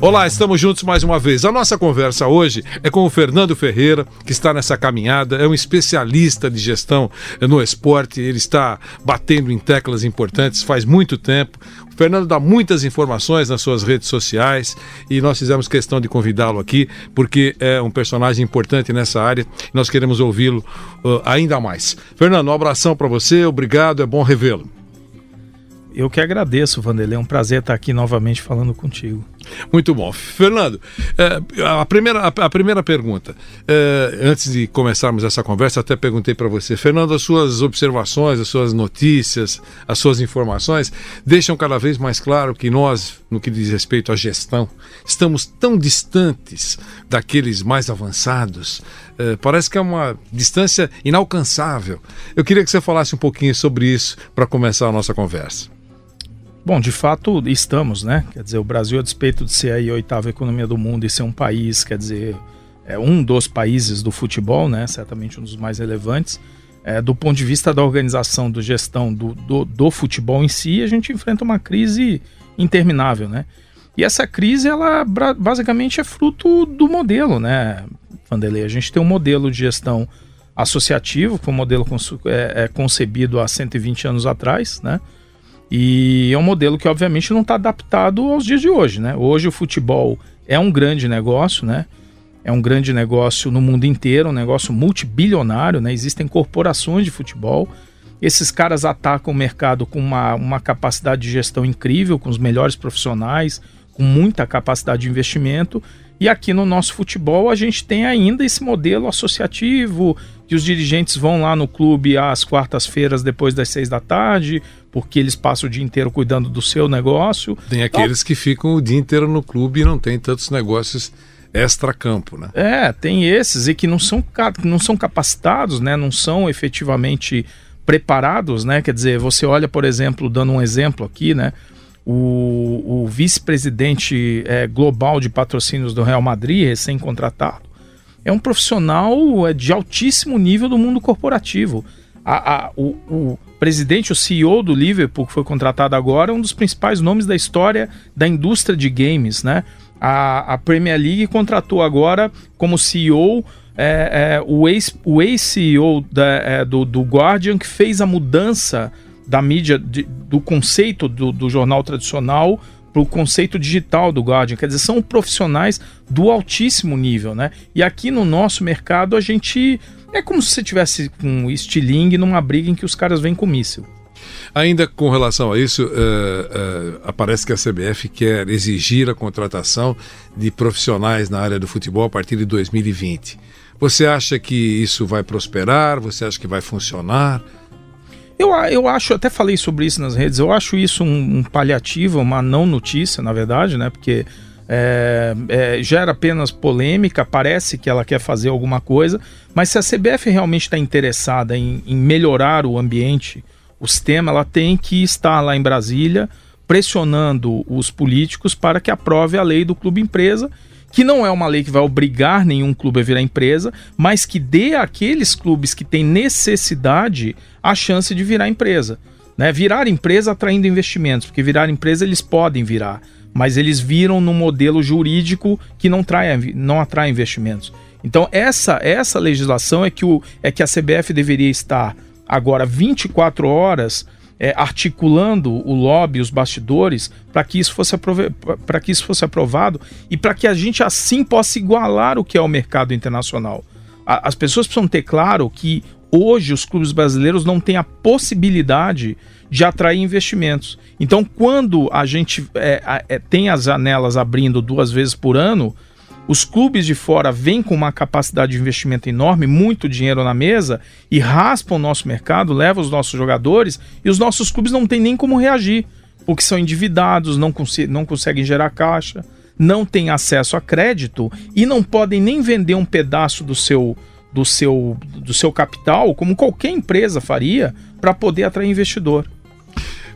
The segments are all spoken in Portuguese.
Olá, estamos juntos mais uma vez. A nossa conversa hoje é com o Fernando Ferreira, que está nessa caminhada, é um especialista de gestão no esporte, ele está batendo em teclas importantes faz muito tempo. O Fernando dá muitas informações nas suas redes sociais e nós fizemos questão de convidá-lo aqui porque é um personagem importante nessa área e nós queremos ouvi-lo uh, ainda mais. Fernando, um abração para você, obrigado, é bom revê-lo. Eu que agradeço, Vanderlei. É um prazer estar aqui novamente falando contigo. Muito bom. Fernando, é, a, primeira, a, primeira pergunta. É, antes de começarmos essa conversa, até perguntei para você, Fernando, as suas observações, as suas notícias, as suas informações deixam cada vez mais claro que nós, no que diz respeito à gestão, estamos tão distantes daqueles mais avançados. É, parece que é uma distância inalcançável. Eu queria que você falasse um pouquinho sobre isso para começar a nossa conversa. Bom, de fato estamos, né? Quer dizer, o Brasil, a despeito de ser a oitava economia do mundo e ser um país, quer dizer, é um dos países do futebol, né? Certamente um dos mais relevantes. É, do ponto de vista da organização, do gestão do, do, do futebol em si, a gente enfrenta uma crise interminável, né? E essa crise, ela basicamente é fruto do modelo, né, Vanderlei? A gente tem um modelo de gestão associativo, que foi um modelo é, é, concebido há 120 anos atrás, né? E é um modelo que, obviamente, não está adaptado aos dias de hoje, né? Hoje o futebol é um grande negócio, né? É um grande negócio no mundo inteiro, um negócio multibilionário, né? Existem corporações de futebol. Esses caras atacam o mercado com uma, uma capacidade de gestão incrível, com os melhores profissionais, com muita capacidade de investimento. E aqui no nosso futebol a gente tem ainda esse modelo associativo, que os dirigentes vão lá no clube às quartas-feiras depois das seis da tarde, porque eles passam o dia inteiro cuidando do seu negócio. Tem aqueles que ficam o dia inteiro no clube e não tem tantos negócios extra-campo, né? É, tem esses e que não são, não são capacitados, né? Não são efetivamente preparados, né? Quer dizer, você olha, por exemplo, dando um exemplo aqui, né? O, o vice-presidente é, global de patrocínios do Real Madrid, recém-contratado, é um profissional é, de altíssimo nível do mundo corporativo. A, a, o, o, presidente, o CEO do Liverpool, que foi contratado agora, é um dos principais nomes da história da indústria de games, né? A, a Premier League contratou agora como CEO é, é, o ex-CEO ex é, do, do Guardian, que fez a mudança da mídia, de, do conceito do, do jornal tradicional para o conceito digital do Guardian. Quer dizer, são profissionais do altíssimo nível, né? E aqui no nosso mercado a gente é como se você tivesse com um estilingue numa briga em que os caras vêm com míssil. Ainda com relação a isso, uh, uh, aparece que a CBF quer exigir a contratação de profissionais na área do futebol a partir de 2020. Você acha que isso vai prosperar? Você acha que vai funcionar? Eu, eu acho, até falei sobre isso nas redes, eu acho isso um, um paliativo, uma não notícia, na verdade, né? Porque é, é, gera apenas polêmica, parece que ela quer fazer alguma coisa, mas se a CBF realmente está interessada em, em, melhorar o ambiente, o sistema, ela tem que estar lá em Brasília pressionando os políticos para que aprove a lei do clube empresa, que não é uma lei que vai obrigar nenhum clube a virar empresa, mas que dê àqueles clubes que têm necessidade a chance de virar empresa. Né? Virar empresa atraindo investimentos, porque virar empresa eles podem virar mas eles viram no modelo jurídico que não, trai, não atrai investimentos. Então essa essa legislação é que, o, é que a CBF deveria estar agora 24 horas é, articulando o lobby, os bastidores, para que, isso fosse para que isso fosse aprovado e para que a gente assim possa igualar o que é o mercado internacional. As pessoas precisam ter claro que hoje os clubes brasileiros não têm a possibilidade de atrair investimentos. Então, quando a gente é, é, tem as janelas abrindo duas vezes por ano, Os clubes de fora vêm com uma capacidade de investimento enorme, muito dinheiro na mesa e raspam o nosso mercado, levam os nossos jogadores e os nossos clubes não têm nem como reagir, porque são endividados, não, cons não conseguem gerar caixa, não têm acesso a crédito e não podem nem vender um pedaço do seu do seu do seu capital, como qualquer empresa faria, para poder atrair investidor.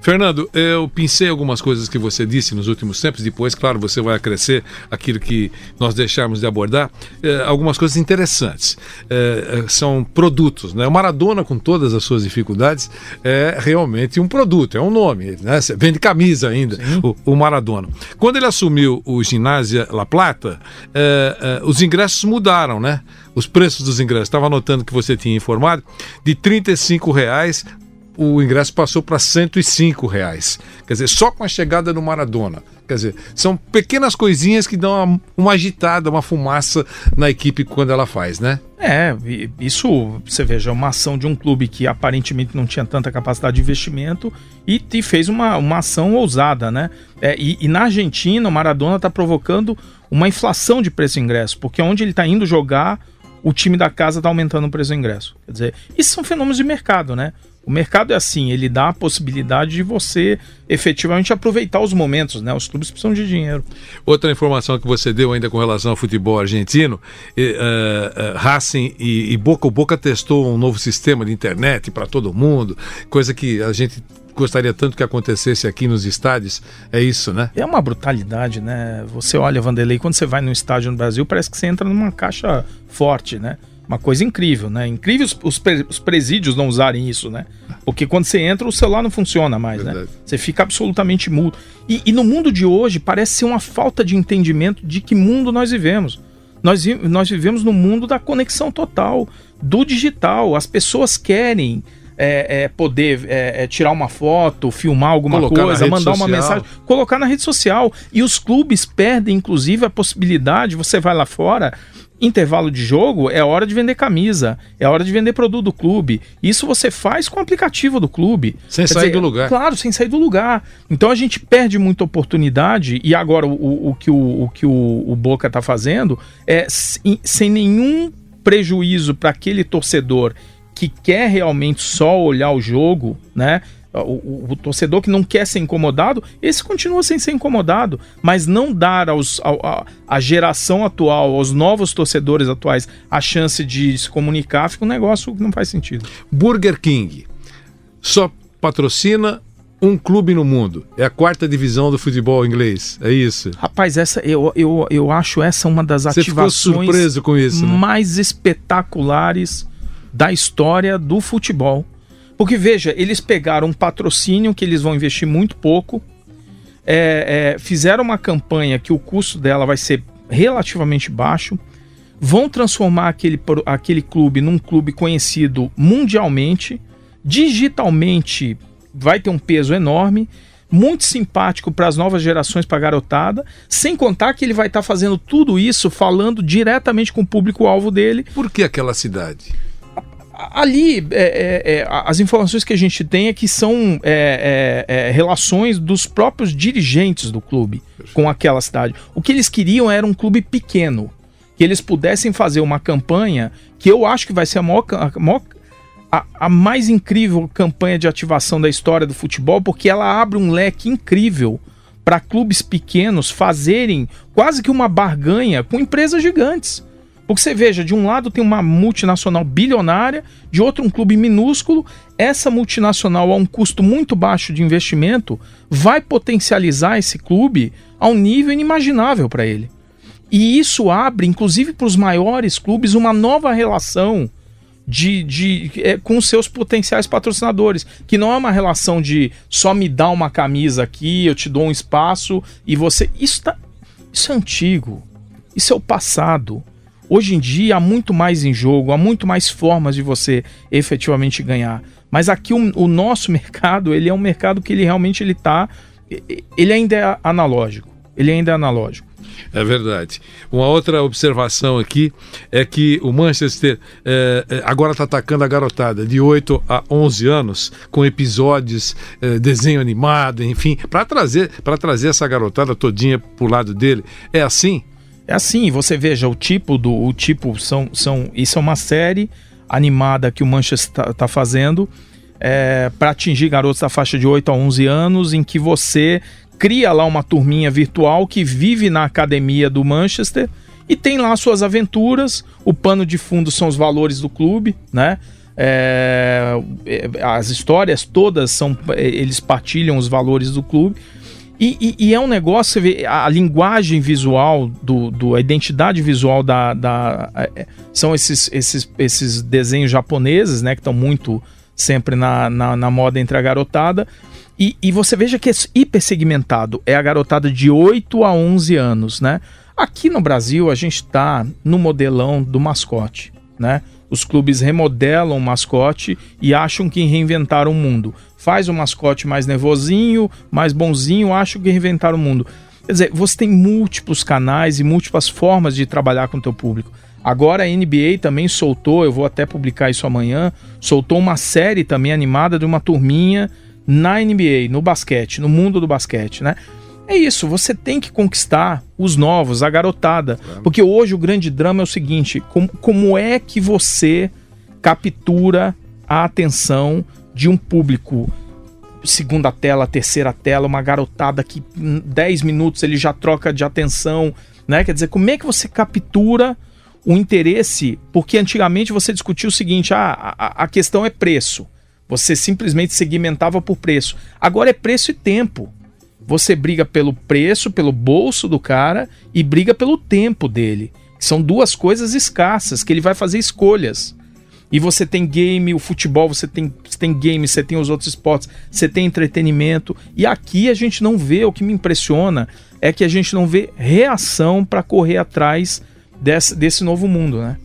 Fernando, eu pensei algumas coisas que você disse nos últimos tempos, depois, claro, você vai acrescer aquilo que nós deixarmos de abordar, eh, algumas coisas interessantes. Eh, são produtos, né? O Maradona, com todas as suas dificuldades, é realmente um produto, é um nome, né? Vende camisa ainda, o, o, Maradona. Quando ele assumiu o Ginásio La Plata, eh, os ingressos mudaram, né? Os preços dos ingressos, estava anotando que você tinha informado, de 35 reais o ingresso passou para 105 reais. Quer dizer, só com a chegada do Maradona. Quer dizer, são pequenas coisinhas que dão uma, uma agitada, uma fumaça na equipe quando ela faz, né? É, isso você veja, é uma ação de um clube que aparentemente não tinha tanta capacidade de investimento e, e fez uma, uma ação ousada, né? É, e, e, na Argentina, o Maradona está provocando uma inflação de preço de ingresso, porque onde ele está indo jogar, o time da casa está aumentando o preço do ingresso. Quer dizer, isso são fenômenos de mercado, né? O mercado é assim, ele dá a possibilidade de você efetivamente aproveitar os momentos, né? Os clubes precisam de dinheiro. Outra informação que você deu ainda com relação ao futebol argentino, uh, uh, Racing e, e Boca, o Boca testou um novo sistema de internet para todo mundo, coisa que a gente gostaria tanto que acontecesse aqui nos estádios. É isso, né? É uma brutalidade, né? Você olha, Vanderlei, quando você vai no estádio no Brasil, parece que você entra numa caixa forte, né? Uma coisa incrível, né? Incrível os, os, os, presídios não usarem isso, né? Porque quando você entra, o celular não funciona mais, né? Verdade. né? Você fica absolutamente mudo. E, e, no mundo de hoje, parece ser uma falta de entendimento de que mundo nós vivemos. Nós, nós vivemos no mundo da conexão total, do digital. As pessoas querem é, é, poder é, é tirar uma foto, filmar alguma colocar coisa, mandar uma mensagem, colocar na rede social. E os clubes perdem, inclusive, a possibilidade, você vai lá fora, intervalo de jogo é hora de vender camisa, é hora de vender produto do clube. Isso você faz com o aplicativo do clube. Sem Quer sair dizer, do lugar. Claro, sem sair do lugar. Então a gente perde muita oportunidade e agora o, o que, o, o, que o, o Boca está fazendo é sem nenhum prejuízo para aquele torcedor que quer realmente só olhar o jogo, né? O, o, o, torcedor que não quer ser incomodado, esse continua sem ser incomodado, mas não dar aos, a, a geração atual, aos novos torcedores atuais, a chance de se comunicar, fica um negócio que não faz sentido. Burger King só patrocina um clube no mundo. É a quarta divisão do futebol inglês. É isso. Rapaz, essa eu, eu, eu acho essa uma das Você ativações isso, né? mais espetaculares da história do futebol. Porque veja, eles pegaram um patrocínio que eles vão investir muito pouco, é, é, fizeram uma campanha que o custo dela vai ser relativamente baixo, vão transformar aquele, aquele clube num clube conhecido mundialmente, digitalmente vai ter um peso enorme, muito simpático para as novas gerações, para a garotada, sem contar que ele vai estar tá fazendo tudo isso falando diretamente com o público-alvo dele. Por que aquela cidade? Ali é, é, é as informações que a gente tem é que são é, é, é relações dos próprios dirigentes do clube com aquela cidade. O que eles queriam era um clube pequeno, que eles pudessem fazer uma campanha que eu acho que vai ser a maior, a, maior, a, a mais incrível campanha de ativação da história do futebol, porque ela abre um leque incrível para clubes pequenos fazerem quase que uma barganha com empresas gigantes. Porque você veja, de um lado tem uma multinacional bilionária, de outro um clube minúsculo. Essa multinacional, a um custo muito baixo de investimento, vai potencializar esse clube a um nível inimaginável para ele. E isso abre, inclusive para os maiores clubes, uma nova relação de, de é, com seus potenciais patrocinadores, que não é uma relação de só me dar uma camisa aqui, eu te dou um espaço e você. Isso, tá, isso é antigo. Isso é o passado. Hoje em dia há muito mais em jogo, há muito mais formas de você efetivamente ganhar. Mas aqui o, o nosso mercado, ele é um mercado que ele realmente ele tá, ele ainda é analógico. Ele ainda é analógico. É verdade. Uma outra observação aqui é que o Manchester é, é agora está atacando a garotada de 8 a 11 anos, com episódios, é, desenho animado, enfim, para trazer, trazer essa garotada todinha para o lado dele. É assim? É assim, você veja o tipo do. O tipo são. são isso é uma série animada que o Manchester está tá fazendo é, para atingir garotos da faixa de 8 a 11 anos, em que você cria lá uma turminha virtual que vive na academia do Manchester e tem lá suas aventuras. O pano de fundo são os valores do clube, né? É, é as histórias todas são. É, eles partilham os valores do clube. E, e, e, é um negócio, você vê, a linguagem visual, do, do, a identidade visual da. da é, são esses, esses, esses desenhos japoneses, né? Que estão muito sempre na, na, na, moda entre a garotada. E, e você veja que é hiper segmentado. É a garotada de 8 a 11 anos, né? Aqui no Brasil, a gente está no modelão do mascote, né? Os clubes remodelam o mascote e acham que reinventaram o mundo. Faz o mascote mais nervosinho, mais bonzinho, acham que reinventaram o mundo. Quer dizer, você tem múltiplos canais e múltiplas formas de trabalhar com o teu público. Agora a NBA também soltou, eu vou até publicar isso amanhã, soltou uma série também animada de uma turminha na NBA, no basquete, no mundo do basquete, né? É isso, você tem que conquistar os novos, a garotada. Porque hoje o grande drama é o seguinte: como, como é que você captura a atenção de um público? Segunda tela, terceira tela, uma garotada que em 10 minutos ele já troca de atenção, né? Quer dizer, como é que você captura o interesse? Porque antigamente você discutia o seguinte: ah, a, a questão é preço. Você simplesmente segmentava por preço. Agora é preço e tempo. Você briga pelo preço, pelo bolso do cara e briga pelo tempo dele. São duas coisas escassas que ele vai fazer escolhas. E você tem game, o futebol, você tem, você tem game, você tem os outros esportes, você tem entretenimento. E aqui a gente não vê, o que me impressiona é que a gente não vê reação para correr atrás desse, desse novo mundo, né?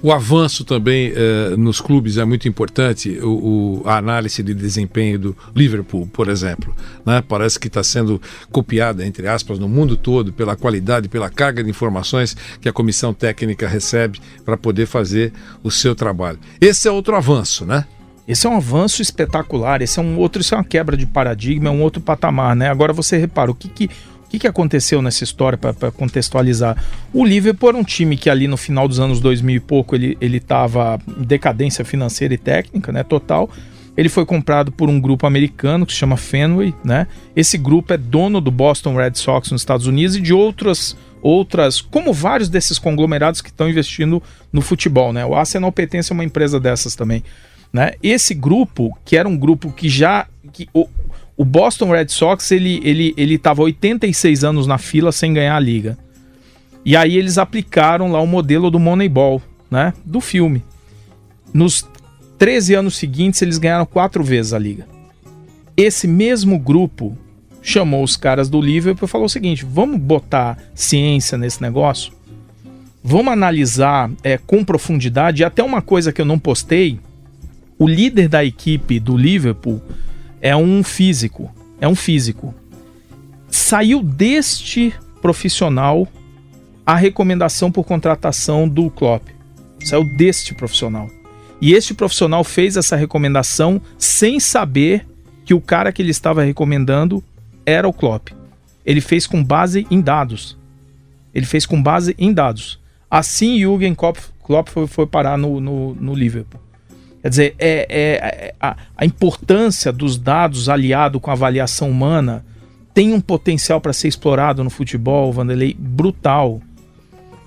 O avanço também eh, nos clubes é muito importante, o, o, a análise de desempenho do Liverpool, por exemplo. Né? Parece que está sendo copiada, entre aspas, no mundo todo pela qualidade, pela carga de informações que a comissão técnica recebe para poder fazer o seu trabalho. Esse é outro avanço, né? Esse é um avanço espetacular, esse é um outro, isso é uma quebra de paradigma, é um outro patamar, né? Agora você repara, o que, que que, que aconteceu nessa história para contextualizar? O Liverpool era um time que ali no final dos anos 2000 e pouco ele estava em decadência financeira e técnica, né, total. Ele foi comprado por um grupo americano que se chama Fenway, né? Esse grupo é dono do Boston Red Sox nos Estados Unidos e de outras outras, como vários desses conglomerados que estão investindo no futebol, né? O Arsenal pertence a uma empresa dessas também, né? Esse grupo, que era um grupo que já que o, Boston Red Sox, ele ele ele estava 86 anos na fila sem ganhar a liga. E aí eles aplicaram lá o modelo do Moneyball, né, do filme. Nos 13 anos seguintes, eles ganharam quatro vezes a liga. Esse mesmo grupo chamou os caras do Liverpool e falou o seguinte: vamos botar ciência nesse negócio? Vamos analisar é, com profundidade. E até uma coisa que eu não postei: o líder da equipe do Liverpool é um físico. É um físico. Saiu deste profissional a recomendação por contratação do Klopp. Saiu deste profissional. E este profissional fez essa recomendação sem saber que o cara que ele estava recomendando era o Klopp. Ele fez com base em dados. Ele fez com base em dados. Assim, Jürgen Klopp, foi, foi parar no, no, no Liverpool. Quer dizer, é, é, é a, a, importância dos dados aliado com a avaliação humana tem um potencial para ser explorado no futebol, Vanderlei, brutal.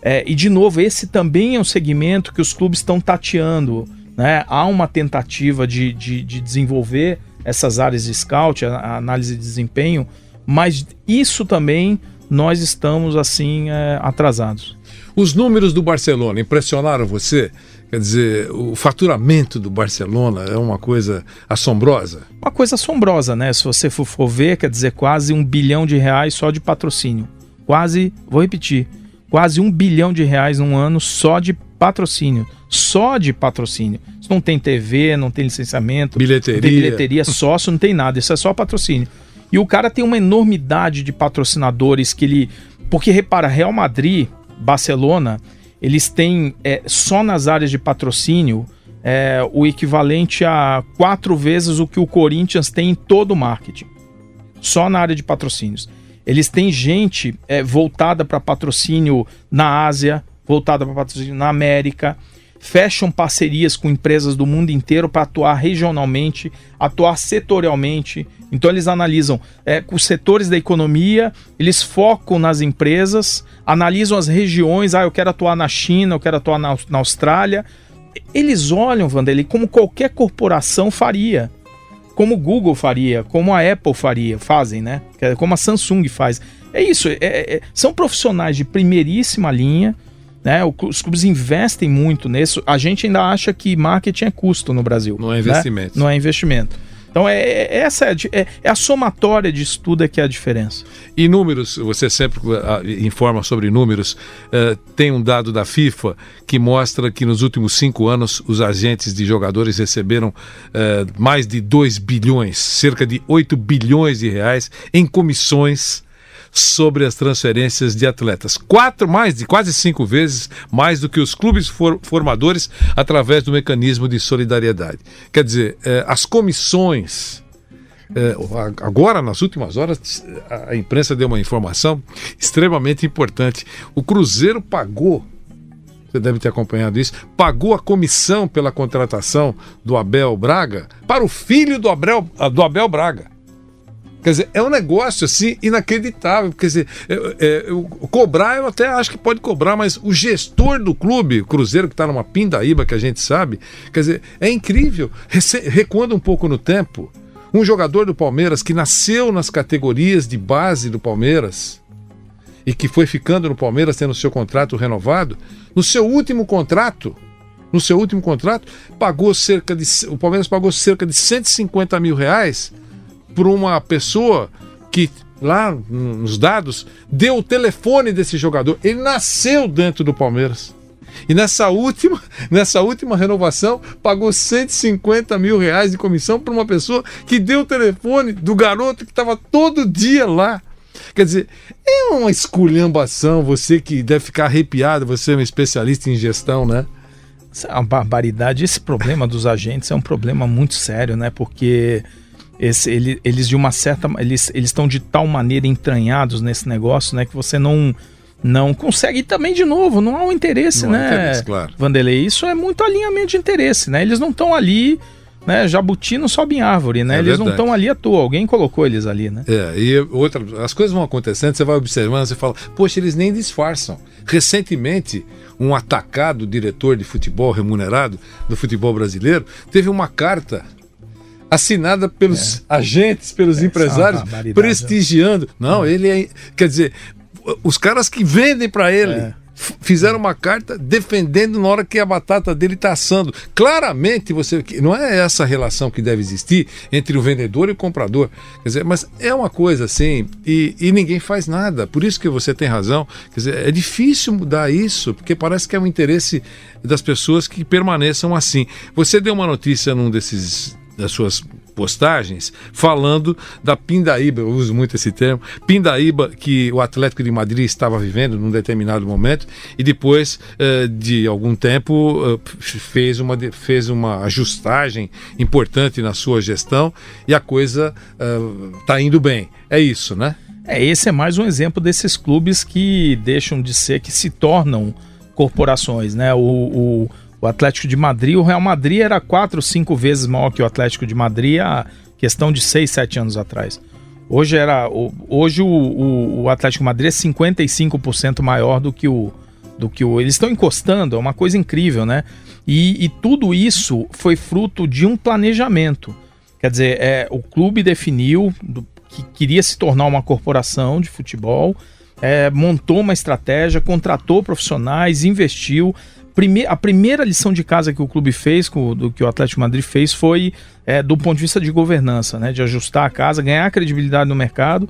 É, e, de novo, esse também é um segmento que os clubes estão tateando. Né? Há uma tentativa de, de, de desenvolver essas áreas de scout, a, a, análise de desempenho, mas isso também nós estamos assim é, atrasados. Os números do Barcelona impressionaram você? Quer dizer, o faturamento do Barcelona é uma coisa assombrosa? Uma coisa assombrosa, né? Se você for, ver, quer dizer, quase um bilhão de reais só de patrocínio. Quase, vou repetir, quase um bilhão de reais num ano só de patrocínio. Só de patrocínio. Isso não tem TV, não tem licenciamento, bilheteria, tem bilheteria, sócio, não tem nada. Isso é só patrocínio. E o cara tem uma enormidade de patrocinadores que ele. Porque repara, Real Madrid, Barcelona eles têm é, só nas áreas de patrocínio é, o equivalente a quatro vezes o que o Corinthians tem em todo o marketing. Só na área de patrocínios. Eles têm gente é, voltada para patrocínio na Ásia, voltada para patrocínio na América, fecham parcerias com empresas do mundo inteiro para atuar regionalmente, atuar setorialmente. Então eles analisam é, os setores da economia, eles focam nas empresas, analisam as regiões. Ah, eu quero atuar na China, eu quero atuar na, na Austrália. Eles olham, Vanderlei, como qualquer corporação faria como o Google faria, como a Apple faria, fazem, né? Como a Samsung faz. É isso, é, é, são profissionais de primeiríssima linha, né? Os clubes investem muito nisso. A gente ainda acha que marketing é custo no Brasil. Não é investimento. Né? Não é investimento. Então é, é essa é, é, é, a somatória de estudo é que é a diferença. E números, você sempre uh, informa sobre números. Uh, tem um dado da FIFA que mostra que nos últimos cinco anos os agentes de jogadores receberam uh, mais de 2 bilhões, cerca de 8 bilhões de reais em comissões sobre as transferências de atletas. Quatro, mais de quase cinco vezes mais do que os clubes for, formadores através do mecanismo de solidariedade. Quer dizer, eh, as comissões. Eh, agora, nas últimas horas, a imprensa deu uma informação extremamente importante. O Cruzeiro pagou você deve ter acompanhado isso, pagou a comissão pela contratação do Abel Braga para o filho do Abel, do Abel Braga. Quer dizer, é um negócio assim inacreditável. Quer dizer, é, é, cobrar eu até acho que pode cobrar, mas o gestor do clube, Cruzeiro que está numa pindaíba que a gente sabe, quer dizer, é incrível. Recuando um pouco no tempo, um jogador do Palmeiras que nasceu nas categorias de base do Palmeiras e que foi ficando no Palmeiras tendo seu contrato renovado, no seu último contrato, no seu último contrato, pagou cerca de. O Palmeiras pagou cerca de 150 mil reais por uma pessoa que lá nos dados deu o telefone desse jogador. Ele nasceu dentro do Palmeiras. E nessa última, nessa última renovação, pagou 150 mil reais de comissão para uma pessoa que deu o telefone do garoto que estava todo dia lá. Quer dizer, é uma esculhambação, você que deve ficar arrepiado, você é um especialista em gestão, né? Isso é uma barbaridade. Esse problema dos agentes é um problema muito sério, né? Porque esse, ele, eles de uma certa eles estão de tal maneira entranhados nesse negócio né que você não não consegue também de novo não há um interesse não né? interesse, claro. Vanderlei isso é muito alinhamento de interesse né? Eles não estão ali né jabuti não sobe em árvore né? É eles verdade. não estão ali à toa alguém colocou eles ali né? É e outra as coisas vão acontecendo você vai observando você fala poxa eles nem disfarçam. Recentemente um atacado diretor de futebol remunerado do futebol brasileiro teve uma carta assinada pelos é. agentes, pelos é, empresários, prestigiando. Não, ele é. Quer dizer, os caras que vendem para ele. É. Fizeram uma carta defendendo na hora que a batata dele está assando. Claramente, você não é essa relação que deve existir entre o vendedor e o comprador. Quer dizer, mas é uma coisa assim, e, e ninguém faz nada. Por isso que você tem razão. Quer dizer, é difícil mudar isso, porque parece que é um interesse das pessoas que permaneçam assim. Você deu uma notícia num desses das suas postagens falando da pindaíba, eu uso muito esse termo, pindaíba que o Atlético de Madrid estava vivendo num determinado momento e depois eh, de algum tempo eh, fez, uma, fez uma ajustagem importante na sua gestão e a coisa está eh, indo bem. É isso, né? É, esse é mais um exemplo desses clubes que deixam de ser, que se tornam corporações, né? o, o o Atlético de Madrid, o Real Madrid era quatro, cinco vezes maior que o Atlético de Madrid há questão de seis, sete anos atrás. Hoje era, hoje o, o, o Atlético de Madrid é 55% maior do que o do que o eles estão encostando, é uma coisa incrível, né? E, e tudo isso foi fruto de um planejamento. Quer dizer, é, o clube definiu que queria se tornar uma corporação de futebol, é, montou uma estratégia, contratou profissionais, investiu prime a primeira lição de casa que o clube fez, do que o Atlético Madrid fez, foi é, do ponto de vista de governança, né? De ajustar a casa, ganhar credibilidade no mercado.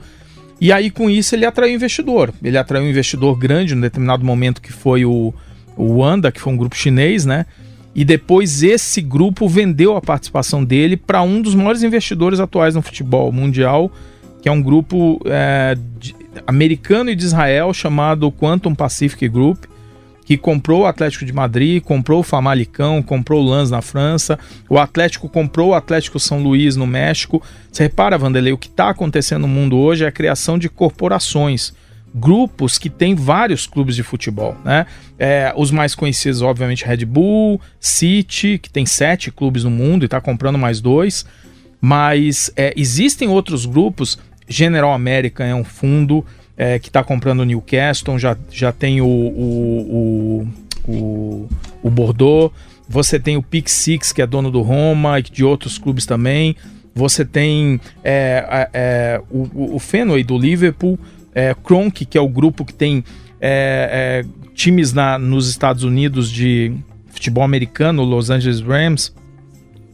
E aí, com isso, ele atraiu investidor. Ele atraiu um investidor grande no determinado momento que foi o, o Wanda, que foi um grupo chinês, né? E depois esse grupo vendeu a participação dele para um dos maiores investidores atuais no futebol mundial, que é um grupo é, de, americano e de Israel chamado Quantum Pacific Group que comprou o Atlético de Madrid, comprou o Famalicão, comprou o Lans na França, o Atlético comprou o Atlético São Luís no México. Você repara, Vanderlei, o que está acontecendo no mundo hoje é a criação de corporações grupos que têm vários clubes de futebol, né? É, os mais conhecidos, obviamente, Red Bull, City, que tem sete clubes no mundo e está comprando mais dois. Mas é, existem outros grupos. General American é um fundo é, que está comprando o Newcastle, já, já tem o, o, o, o, o Bordeaux. Você tem o Pick Six, que é dono do Roma e de outros clubes também. Você tem é, é, o, o Fenway do Liverpool é, Kronk, que é o grupo que tem é, é, times na, nos Estados Unidos de futebol americano, Los Angeles Rams,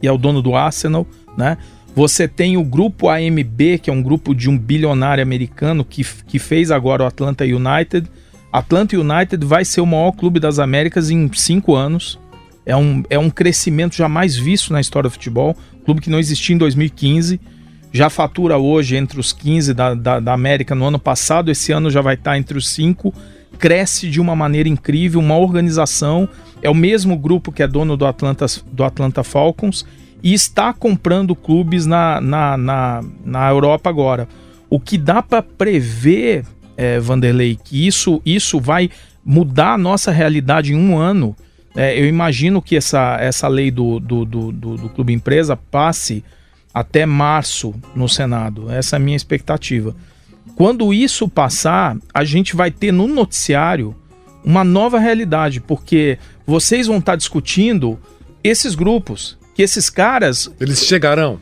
e é o dono do Arsenal, né? Você tem o grupo AMB, que é um grupo de um bilionário americano que, que fez agora o Atlanta United. Atlanta United vai ser o maior clube das Américas em cinco anos. É um, é um crescimento jamais visto na história do futebol. Clube que não existia em 2015 já fatura hoje entre os 15 da, da, da América no ano passado, esse ano já vai estar entre os 5, cresce de uma maneira incrível, uma organização, é o mesmo grupo que é dono do Atlanta, do Atlanta Falcons e está comprando clubes na, na, na, na Europa agora. O que dá para prever, é, Vanderlei, que isso, isso vai mudar a nossa realidade em um ano. É, eu imagino que essa, essa lei do, do, do, do, do clube empresa passe até março no Senado. Essa é a minha expectativa. Quando isso passar, a gente vai ter no noticiário uma nova realidade, porque vocês vão estar discutindo esses grupos, que esses caras. Eles chegarão.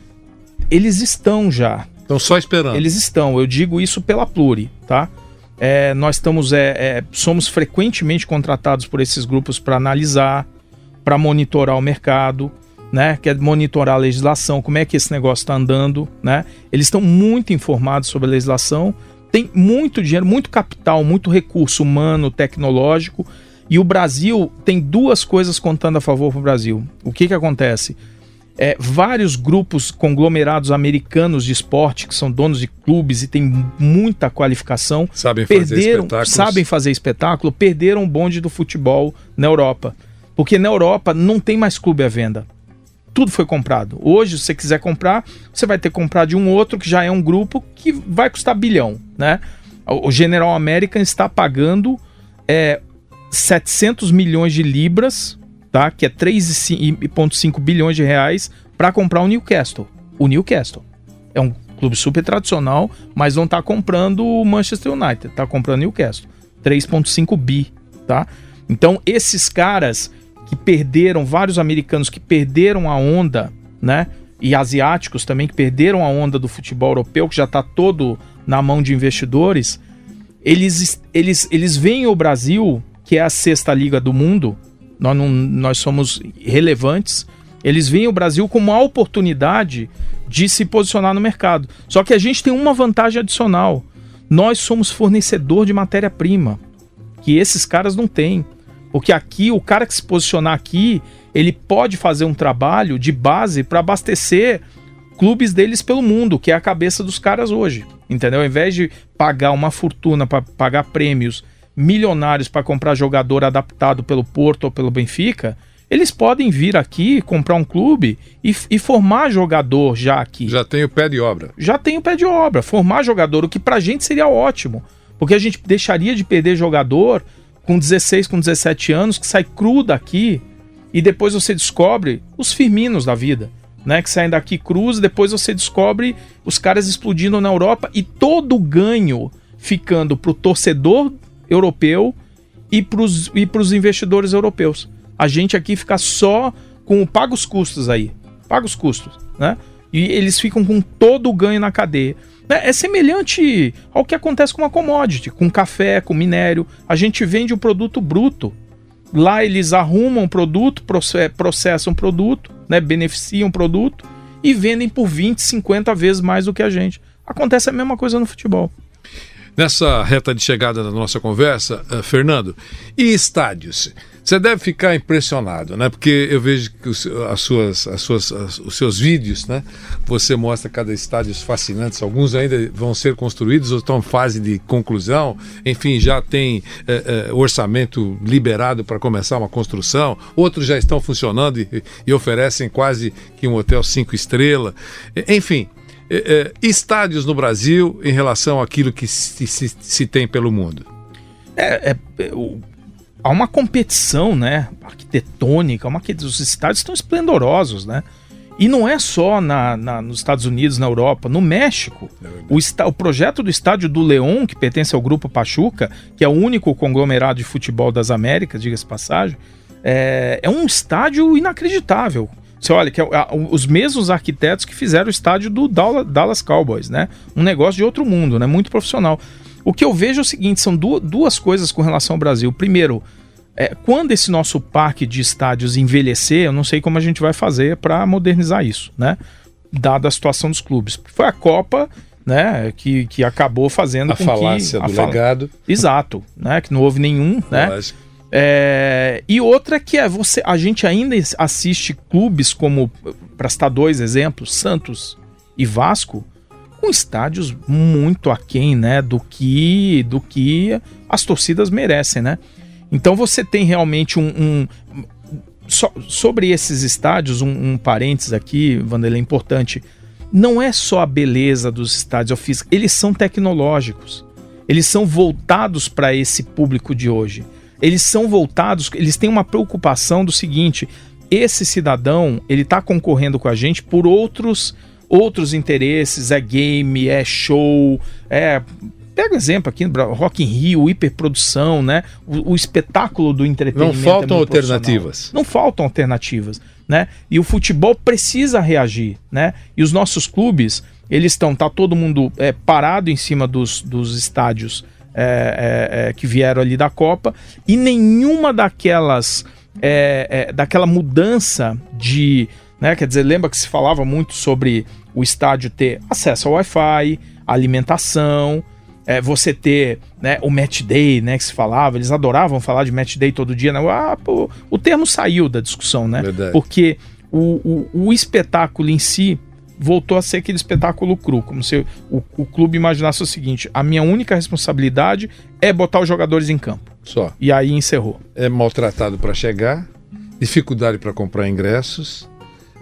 Eles estão já. Estão só esperando. Eles estão. Eu digo isso pela Pluri, tá? É, nós estamos, é, é, somos frequentemente contratados por esses grupos para analisar, para monitorar o mercado né? Que é monitorar a legislação, como é que esse negócio está andando, né? Eles estão muito informados sobre a legislação, tem muito dinheiro, muito capital, muito recurso humano, tecnológico. E o Brasil tem duas coisas contando a favor para o Brasil. O que, que acontece? É, vários grupos conglomerados americanos de esporte, que são donos de clubes e têm muita qualificação, sabem perderam, fazer sabem fazer espetáculo, perderam o bonde do futebol na Europa. Porque na Europa não tem mais clube à venda tudo foi comprado. Hoje, se você quiser comprar, você vai ter que comprar de um outro que já é um grupo que vai custar bilhão, né? O General American está pagando é, 700 milhões de libras, tá? Que é 3,5 bilhões de reais para comprar o Newcastle. O Newcastle é um clube super tradicional, mas não está comprando o Manchester United, está comprando o Newcastle. 3,5 bi, tá? Então esses caras que perderam, vários americanos que perderam a onda, né? E asiáticos também que perderam a onda do futebol europeu, que já está todo na mão de investidores. Eles, eles, eles veem o Brasil, que é a sexta liga do mundo, nós, não, nós somos relevantes. Eles veem o Brasil como uma oportunidade de se posicionar no mercado. Só que a gente tem uma vantagem adicional. Nós somos fornecedor de matéria-prima, que esses caras não têm. Porque aqui, o cara que se posicionar aqui, ele pode fazer um trabalho de base para abastecer clubes deles pelo mundo, que é a cabeça dos caras hoje. Entendeu? Ao invés de pagar uma fortuna para pagar prêmios milionários para comprar jogador adaptado pelo Porto ou pelo Benfica, eles podem vir aqui, comprar um clube e, e, formar jogador já aqui. Já tem o pé de obra. Já tem o pé de obra. Formar jogador, o que pra gente seria ótimo. Porque a gente deixaria de perder jogador com 16, com 17 anos, que sai cru daqui e depois você descobre os firminos da vida, né? Que saem daqui cruz, depois você descobre os caras explodindo na Europa e todo o ganho ficando para o torcedor europeu e para os investidores europeus. A gente aqui fica só com paga os custos aí, paga os custos, né? E eles ficam com todo o ganho na cadeia. É, é semelhante ao que acontece com a commodity, com café, com minério. A gente vende o produto bruto. Lá eles arrumam o produto, processam o produto, né, beneficiam o produto e vendem por 20, 50 vezes mais do que a gente. Acontece a mesma coisa no futebol. Nessa reta de chegada da nossa conversa, uh, Fernando, e estádios? Você deve ficar impressionado, né? Porque eu vejo que os, as suas, as suas, as, os seus vídeos, né? Você mostra cada estádio fascinantes. Alguns ainda vão ser construídos ou estão em fase de conclusão. Enfim, já tem é, é, orçamento liberado para começar uma construção. Outros já estão funcionando e, e oferecem quase que um hotel cinco estrelas. Enfim, é, estádios no Brasil em relação àquilo que se, se, se tem pelo mundo. É, é, o há uma competição, né, arquitetônica, uma que os estádios estão esplendorosos, né? E não é só na, na, nos Estados Unidos, na Europa, no México. É o, está, o projeto do estádio do León, que pertence ao grupo Pachuca, que é o único conglomerado de futebol das Américas, diga-se passagem, é, é, um estádio inacreditável. Você olha, que é, os mesmos arquitetos que fizeram o estádio do Dallas Cowboys, né? Um negócio de outro mundo, né? Muito profissional. O que eu vejo é o seguinte: são duas coisas com relação ao Brasil. Primeiro, é, quando esse nosso parque de estádios envelhecer, eu não sei como a gente vai fazer para modernizar isso, né? Dada a situação dos clubes. Foi a Copa, né, que, que acabou fazendo a com falácia que, a do fal... legado. Exato, né, que não houve nenhum, né? Lógico. É, e outra que é você, a gente ainda assiste clubes como, para citar dois exemplos, Santos e Vasco, com estádios muito aquém, né, do que do que as torcidas merecem, né? Então você tem realmente um, um so, sobre esses estádios um, um parênteses aqui, Vanderlei, importante. Não é só a beleza dos estádios físicos, eles são tecnológicos. Eles são voltados para esse público de hoje. Eles são voltados, eles têm uma preocupação do seguinte: esse cidadão ele está concorrendo com a gente por outros outros interesses, é game, é show, é Pega exemplo aqui Rock in Rio, hiperprodução, né? O, o espetáculo do entretenimento. Não é faltam é alternativas. Não faltam alternativas, né? E o futebol precisa reagir, né? E os nossos clubes, eles estão, tá todo mundo é, parado em cima dos, dos estádios é, é, é que vieram ali da Copa e nenhuma daquelas, daquela mudança de, né? Quer dizer, lembra que se falava muito sobre o estádio ter acesso ao Wi-Fi, alimentação, é, você ter né, o match day, né, que se falava, eles adoravam falar de match day todo dia, né? Ah, pô, o termo saiu da discussão, né? Verdade. Porque o, o, o, espetáculo em si voltou a ser aquele espetáculo cru, como se o, o clube imaginasse o seguinte: a minha única responsabilidade é botar os jogadores em campo. Só. E aí encerrou. É maltratado para chegar, dificuldade para comprar ingressos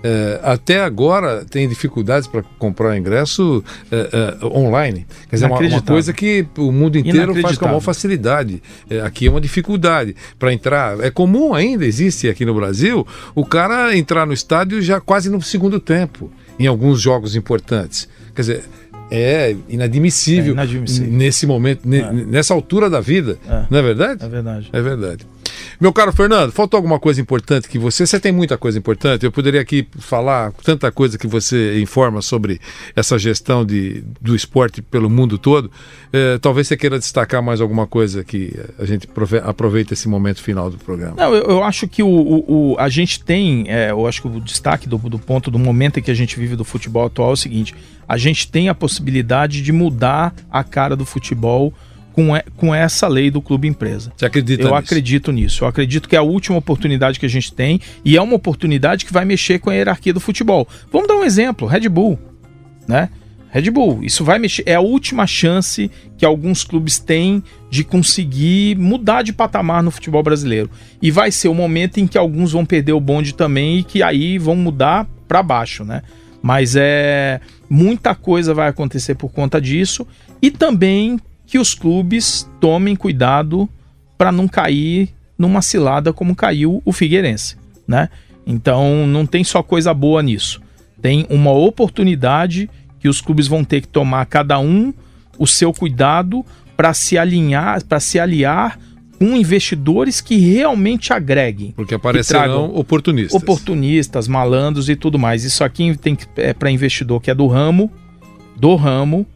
é, até agora tem dificuldades para comprar ingresso é, é, online. Quer dizer, uma, uma, coisa que o mundo inteiro faz com a maior facilidade. É, aqui é uma dificuldade para entrar. É comum ainda, existe aqui no Brasil, o cara entrar no estádio já quase no segundo tempo, em alguns jogos importantes. Quer dizer, é inadmissível, é inadmissível. nesse momento, é. nessa altura da vida. Não é verdade? É verdade. É verdade. Meu caro Fernando, faltou alguma coisa importante que você. Você tem muita coisa importante. Eu poderia aqui falar tanta coisa que você informa sobre essa gestão de, do esporte pelo mundo todo. É, talvez você queira destacar mais alguma coisa que a gente aproveita esse momento final do programa. Não, eu, eu acho que o, o, o, a gente tem. É, eu acho que o destaque do, do ponto do momento em que a gente vive do futebol atual é o seguinte: a gente tem a possibilidade de mudar a cara do futebol com, com essa lei do clube empresa. Você acredita Eu nisso? acredito nisso. Eu acredito que é a última oportunidade que a gente tem e é uma oportunidade que vai mexer com a hierarquia do futebol. Vamos dar um exemplo, Red Bull, né? Red Bull, isso vai mexer, é a última chance que alguns clubes têm de conseguir mudar de patamar no futebol brasileiro. E vai ser o momento em que alguns vão perder o bonde também e que aí vão mudar para baixo, né? Mas é muita coisa vai acontecer por conta disso e também que os clubes tomem cuidado para não cair numa cilada como caiu o Figueirense, né? Então não tem só coisa boa nisso. Tem uma oportunidade que os clubes vão ter que tomar cada um o seu cuidado para se alinhar, para se aliar com investidores que realmente agreguem. Porque aparecerão oportunistas. Oportunistas, malandros e tudo mais. Isso aqui tem que é para investidor que é do ramo, do ramo,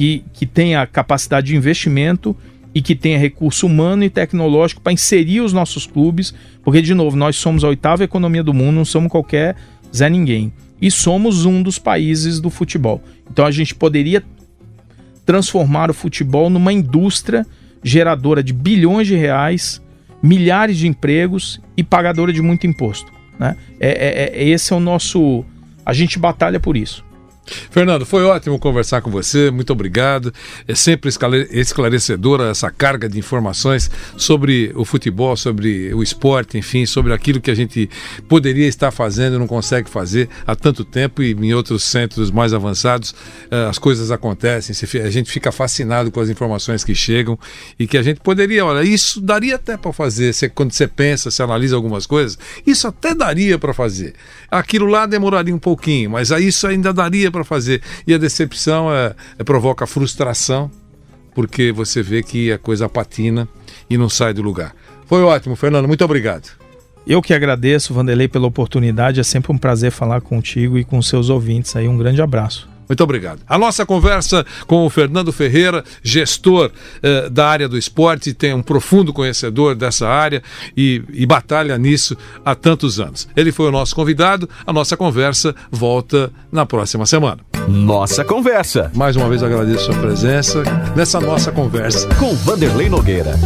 que, que tenha capacidade de investimento e que tenha recurso humano e tecnológico para inserir os nossos clubes, porque, de novo, nós somos a oitava economia do mundo, não somos qualquer Zé Ninguém. E somos um dos países do futebol. Então a gente poderia transformar o futebol numa indústria geradora de bilhões de reais milhares de empregos e pagadora de muito imposto. Né? É, é, é, esse é o nosso. A gente batalha por isso. Fernando, foi ótimo conversar com você, muito obrigado. É sempre esclarecedora essa carga de informações sobre o futebol, sobre o esporte, enfim, sobre aquilo que a gente poderia estar fazendo e não consegue fazer há tanto tempo e em outros centros mais avançados eh, as coisas acontecem, a gente fica fascinado com as informações que chegam e que a gente poderia, olha, isso daria até para fazer, quando você pensa, você analisa algumas coisas, isso até daria para fazer. Aquilo lá demoraria um pouquinho, mas isso ainda daria para para fazer. E a decepção é, é, provoca frustração, porque você vê que a coisa patina e não sai do lugar. Foi ótimo, Fernando. Muito obrigado. Eu que agradeço, Vanderlei, pela oportunidade. É sempre um prazer falar contigo e com seus ouvintes aí. Um grande abraço. Muito obrigado. A nossa conversa com o Fernando Ferreira, gestor eh, da área do esporte, tem um profundo conhecedor dessa área e, e batalha nisso há tantos anos. Ele foi o nosso convidado. A nossa conversa volta na próxima semana. Nossa conversa. Mais uma vez agradeço a sua presença nessa nossa conversa com Vanderlei Nogueira.